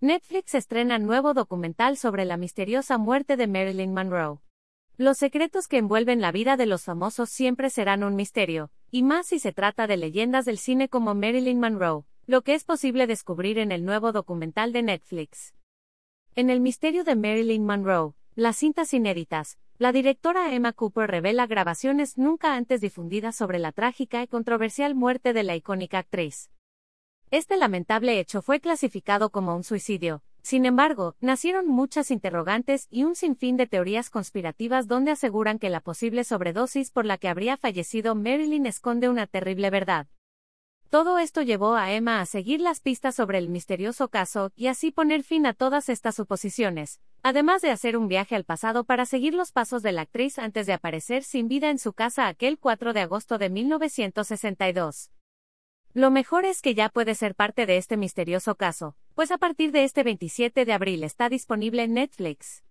Netflix estrena nuevo documental sobre la misteriosa muerte de Marilyn Monroe. Los secretos que envuelven la vida de los famosos siempre serán un misterio, y más si se trata de leyendas del cine como Marilyn Monroe, lo que es posible descubrir en el nuevo documental de Netflix. En el misterio de Marilyn Monroe, las cintas inéditas, la directora Emma Cooper revela grabaciones nunca antes difundidas sobre la trágica y controversial muerte de la icónica actriz. Este lamentable hecho fue clasificado como un suicidio. Sin embargo, nacieron muchas interrogantes y un sinfín de teorías conspirativas donde aseguran que la posible sobredosis por la que habría fallecido Marilyn esconde una terrible verdad. Todo esto llevó a Emma a seguir las pistas sobre el misterioso caso y así poner fin a todas estas suposiciones, además de hacer un viaje al pasado para seguir los pasos de la actriz antes de aparecer sin vida en su casa aquel 4 de agosto de 1962. Lo mejor es que ya puede ser parte de este misterioso caso, pues a partir de este 27 de abril está disponible en Netflix.